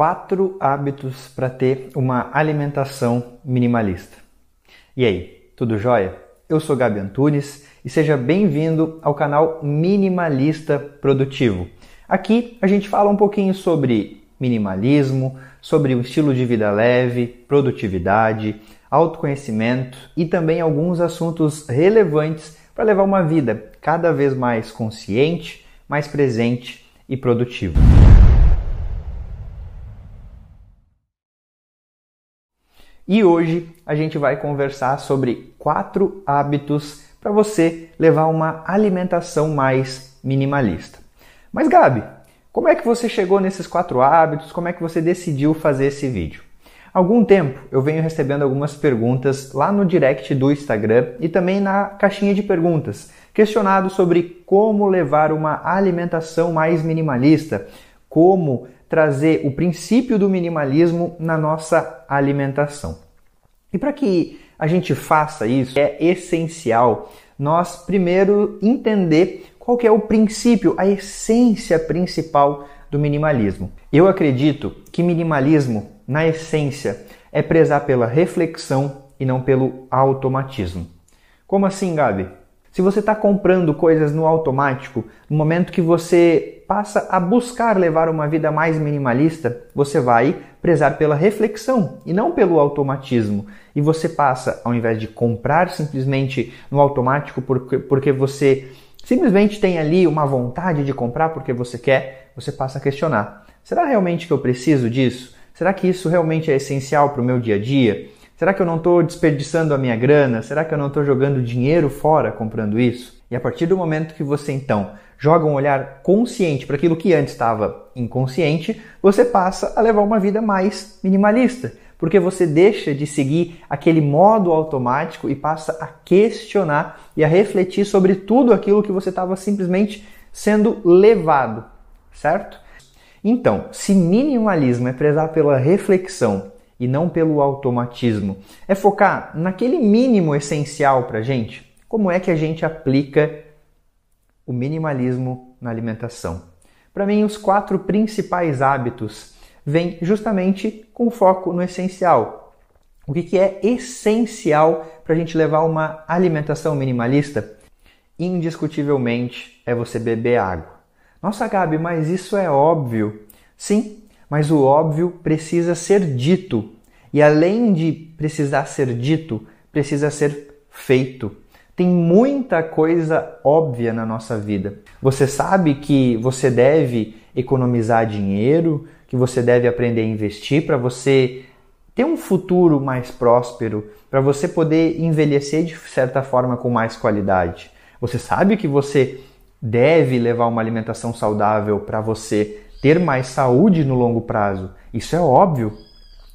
Quatro hábitos para ter uma alimentação minimalista. E aí, tudo jóia? Eu sou Gabi Antunes e seja bem-vindo ao canal Minimalista Produtivo. Aqui a gente fala um pouquinho sobre minimalismo, sobre o estilo de vida leve, produtividade, autoconhecimento e também alguns assuntos relevantes para levar uma vida cada vez mais consciente, mais presente e produtiva. E hoje a gente vai conversar sobre quatro hábitos para você levar uma alimentação mais minimalista. Mas Gabi, como é que você chegou nesses quatro hábitos? Como é que você decidiu fazer esse vídeo? Há algum tempo eu venho recebendo algumas perguntas lá no direct do Instagram e também na caixinha de perguntas, questionado sobre como levar uma alimentação mais minimalista, como trazer o princípio do minimalismo na nossa alimentação. E para que a gente faça isso, é essencial nós primeiro entender qual que é o princípio, a essência principal do minimalismo. Eu acredito que minimalismo, na essência, é prezar pela reflexão e não pelo automatismo. Como assim, Gabi? Se você está comprando coisas no automático, no momento que você passa a buscar levar uma vida mais minimalista, você vai prezar pela reflexão e não pelo automatismo. E você passa, ao invés de comprar simplesmente no automático porque, porque você simplesmente tem ali uma vontade de comprar porque você quer, você passa a questionar: será realmente que eu preciso disso? Será que isso realmente é essencial para o meu dia a dia? Será que eu não estou desperdiçando a minha grana? Será que eu não estou jogando dinheiro fora comprando isso? E a partir do momento que você então joga um olhar consciente para aquilo que antes estava inconsciente, você passa a levar uma vida mais minimalista, porque você deixa de seguir aquele modo automático e passa a questionar e a refletir sobre tudo aquilo que você estava simplesmente sendo levado, certo? Então, se minimalismo é prezar pela reflexão e não pelo automatismo. É focar naquele mínimo essencial para a gente. Como é que a gente aplica o minimalismo na alimentação? Para mim, os quatro principais hábitos vêm justamente com foco no essencial. O que, que é essencial para a gente levar uma alimentação minimalista? Indiscutivelmente é você beber água. Nossa, Gabi, mas isso é óbvio. Sim, mas o óbvio precisa ser dito. E além de precisar ser dito, precisa ser feito. Tem muita coisa óbvia na nossa vida. Você sabe que você deve economizar dinheiro, que você deve aprender a investir para você ter um futuro mais próspero, para você poder envelhecer de certa forma com mais qualidade. Você sabe que você deve levar uma alimentação saudável para você ter mais saúde no longo prazo. Isso é óbvio.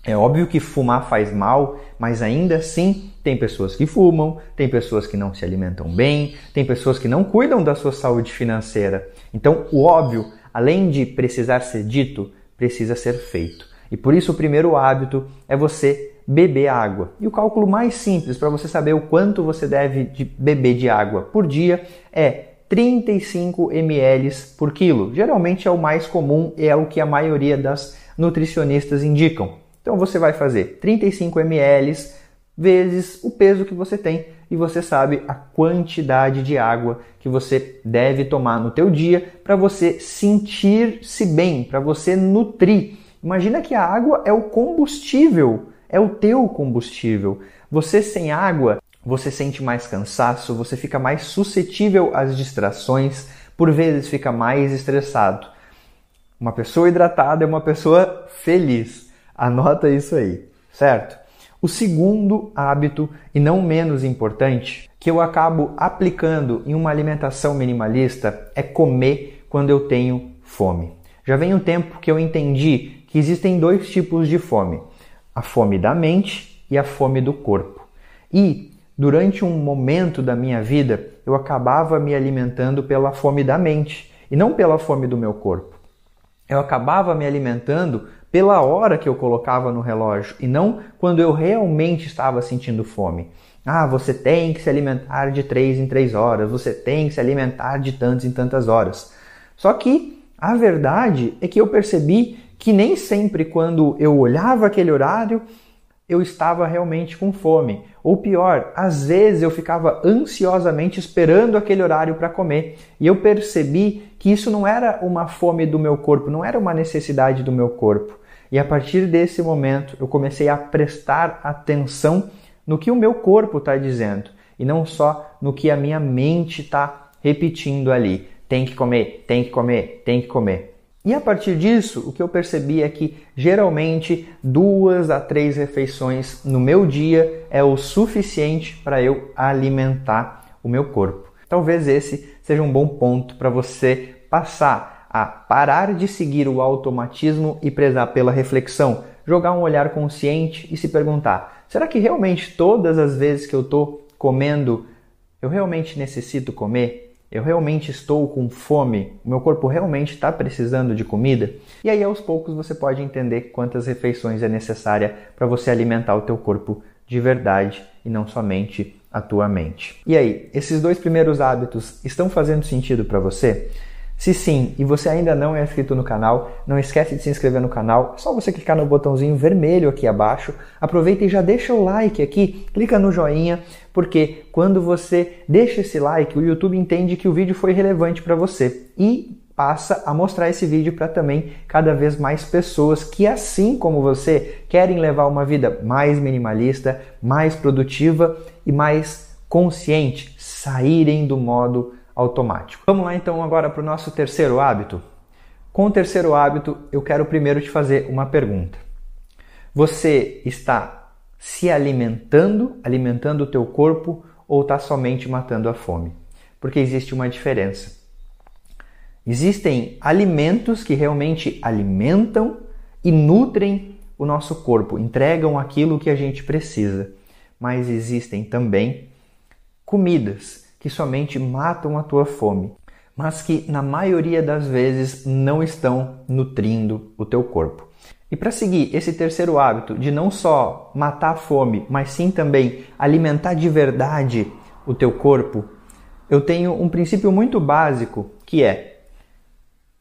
É óbvio que fumar faz mal, mas ainda assim tem pessoas que fumam, tem pessoas que não se alimentam bem, tem pessoas que não cuidam da sua saúde financeira. Então, o óbvio, além de precisar ser dito, precisa ser feito. E por isso o primeiro hábito é você beber água. E o cálculo mais simples para você saber o quanto você deve de beber de água por dia é 35 ml por quilo. Geralmente é o mais comum e é o que a maioria das nutricionistas indicam. Então você vai fazer 35 ml vezes o peso que você tem e você sabe a quantidade de água que você deve tomar no teu dia para você sentir-se bem, para você nutrir. Imagina que a água é o combustível, é o teu combustível. Você sem água você sente mais cansaço, você fica mais suscetível às distrações, por vezes fica mais estressado. Uma pessoa hidratada é uma pessoa feliz. Anota isso aí, certo? O segundo hábito, e não menos importante, que eu acabo aplicando em uma alimentação minimalista é comer quando eu tenho fome. Já vem um tempo que eu entendi que existem dois tipos de fome: a fome da mente e a fome do corpo. E durante um momento da minha vida, eu acabava me alimentando pela fome da mente e não pela fome do meu corpo. Eu acabava me alimentando pela hora que eu colocava no relógio e não quando eu realmente estava sentindo fome. Ah, você tem que se alimentar de três em três horas, você tem que se alimentar de tantas em tantas horas. Só que a verdade é que eu percebi que nem sempre quando eu olhava aquele horário eu estava realmente com fome. Ou pior, às vezes eu ficava ansiosamente esperando aquele horário para comer. E eu percebi que isso não era uma fome do meu corpo, não era uma necessidade do meu corpo. E a partir desse momento eu comecei a prestar atenção no que o meu corpo está dizendo e não só no que a minha mente está repetindo ali. Tem que comer, tem que comer, tem que comer. E a partir disso, o que eu percebi é que geralmente duas a três refeições no meu dia é o suficiente para eu alimentar o meu corpo. Talvez esse seja um bom ponto para você passar a parar de seguir o automatismo e prezar pela reflexão, jogar um olhar consciente e se perguntar: será que realmente todas as vezes que eu estou comendo, eu realmente necessito comer? Eu realmente estou com fome? O meu corpo realmente está precisando de comida? E aí aos poucos você pode entender quantas refeições é necessária para você alimentar o teu corpo de verdade e não somente a tua mente. E aí, esses dois primeiros hábitos estão fazendo sentido para você? Se sim, e você ainda não é inscrito no canal, não esquece de se inscrever no canal. É só você clicar no botãozinho vermelho aqui abaixo. Aproveita e já deixa o like aqui, clica no joinha, porque quando você deixa esse like, o YouTube entende que o vídeo foi relevante para você e passa a mostrar esse vídeo para também cada vez mais pessoas que, assim como você, querem levar uma vida mais minimalista, mais produtiva e mais consciente, saírem do modo automático. Vamos lá então agora para o nosso terceiro hábito. Com o terceiro hábito, eu quero primeiro te fazer uma pergunta. Você está se alimentando, alimentando o teu corpo ou está somente matando a fome? Porque existe uma diferença. Existem alimentos que realmente alimentam e nutrem o nosso corpo, entregam aquilo que a gente precisa. Mas existem também comidas que somente matam a tua fome, mas que na maioria das vezes não estão nutrindo o teu corpo. E para seguir esse terceiro hábito de não só matar a fome, mas sim também alimentar de verdade o teu corpo, eu tenho um princípio muito básico que é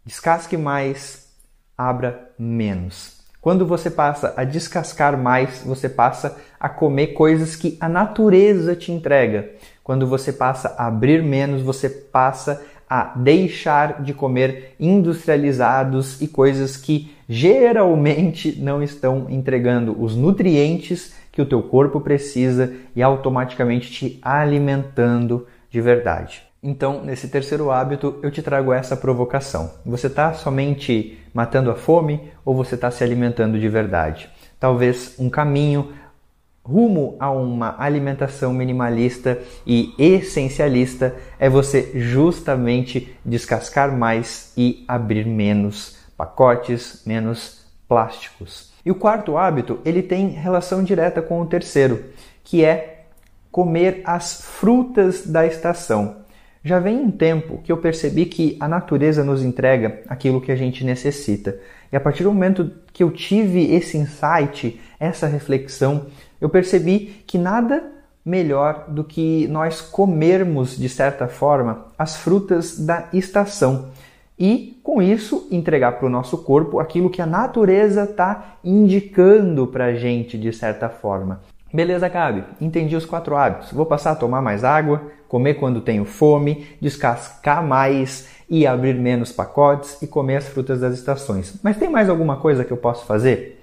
descasque mais, abra menos. Quando você passa a descascar mais, você passa a comer coisas que a natureza te entrega. Quando você passa a abrir menos, você passa a deixar de comer industrializados e coisas que geralmente não estão entregando os nutrientes que o teu corpo precisa e automaticamente te alimentando de verdade. Então, nesse terceiro hábito, eu te trago essa provocação. Você está somente matando a fome ou você está se alimentando de verdade? Talvez um caminho rumo a uma alimentação minimalista e essencialista é você justamente descascar mais e abrir menos pacotes, menos plásticos. E o quarto hábito, ele tem relação direta com o terceiro, que é comer as frutas da estação. Já vem um tempo que eu percebi que a natureza nos entrega aquilo que a gente necessita. E a partir do momento que eu tive esse insight, essa reflexão, eu percebi que nada melhor do que nós comermos, de certa forma, as frutas da estação e, com isso, entregar para o nosso corpo aquilo que a natureza está indicando para a gente, de certa forma. Beleza, Gabi? Entendi os quatro hábitos. Vou passar a tomar mais água, comer quando tenho fome, descascar mais e abrir menos pacotes e comer as frutas das estações. Mas tem mais alguma coisa que eu posso fazer?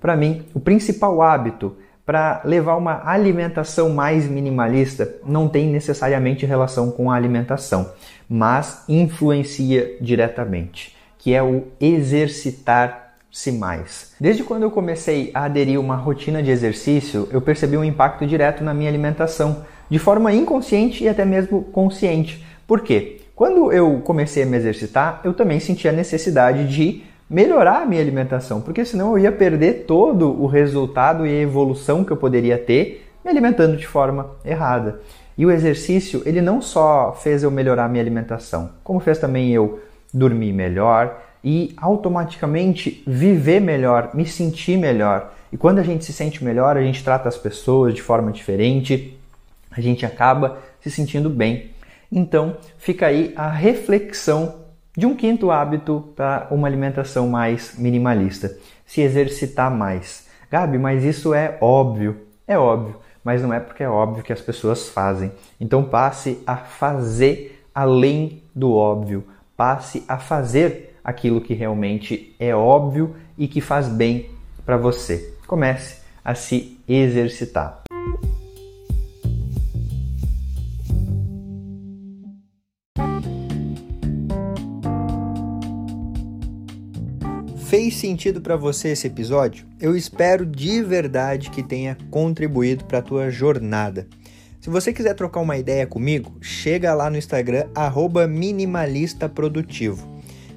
Para mim, o principal hábito para levar uma alimentação mais minimalista não tem necessariamente relação com a alimentação, mas influencia diretamente, que é o exercitar-se mais. Desde quando eu comecei a aderir uma rotina de exercício, eu percebi um impacto direto na minha alimentação, de forma inconsciente e até mesmo consciente. Por quê? Quando eu comecei a me exercitar, eu também senti a necessidade de melhorar a minha alimentação, porque senão eu ia perder todo o resultado e a evolução que eu poderia ter me alimentando de forma errada. E o exercício, ele não só fez eu melhorar a minha alimentação, como fez também eu dormir melhor e automaticamente viver melhor, me sentir melhor. E quando a gente se sente melhor, a gente trata as pessoas de forma diferente, a gente acaba se sentindo bem. Então, fica aí a reflexão de um quinto hábito para uma alimentação mais minimalista: se exercitar mais. Gabi, mas isso é óbvio. É óbvio, mas não é porque é óbvio que as pessoas fazem. Então passe a fazer além do óbvio. Passe a fazer aquilo que realmente é óbvio e que faz bem para você. Comece a se exercitar. Fez sentido para você esse episódio? Eu espero de verdade que tenha contribuído para a tua jornada. Se você quiser trocar uma ideia comigo, chega lá no Instagram @minimalistaprodutivo.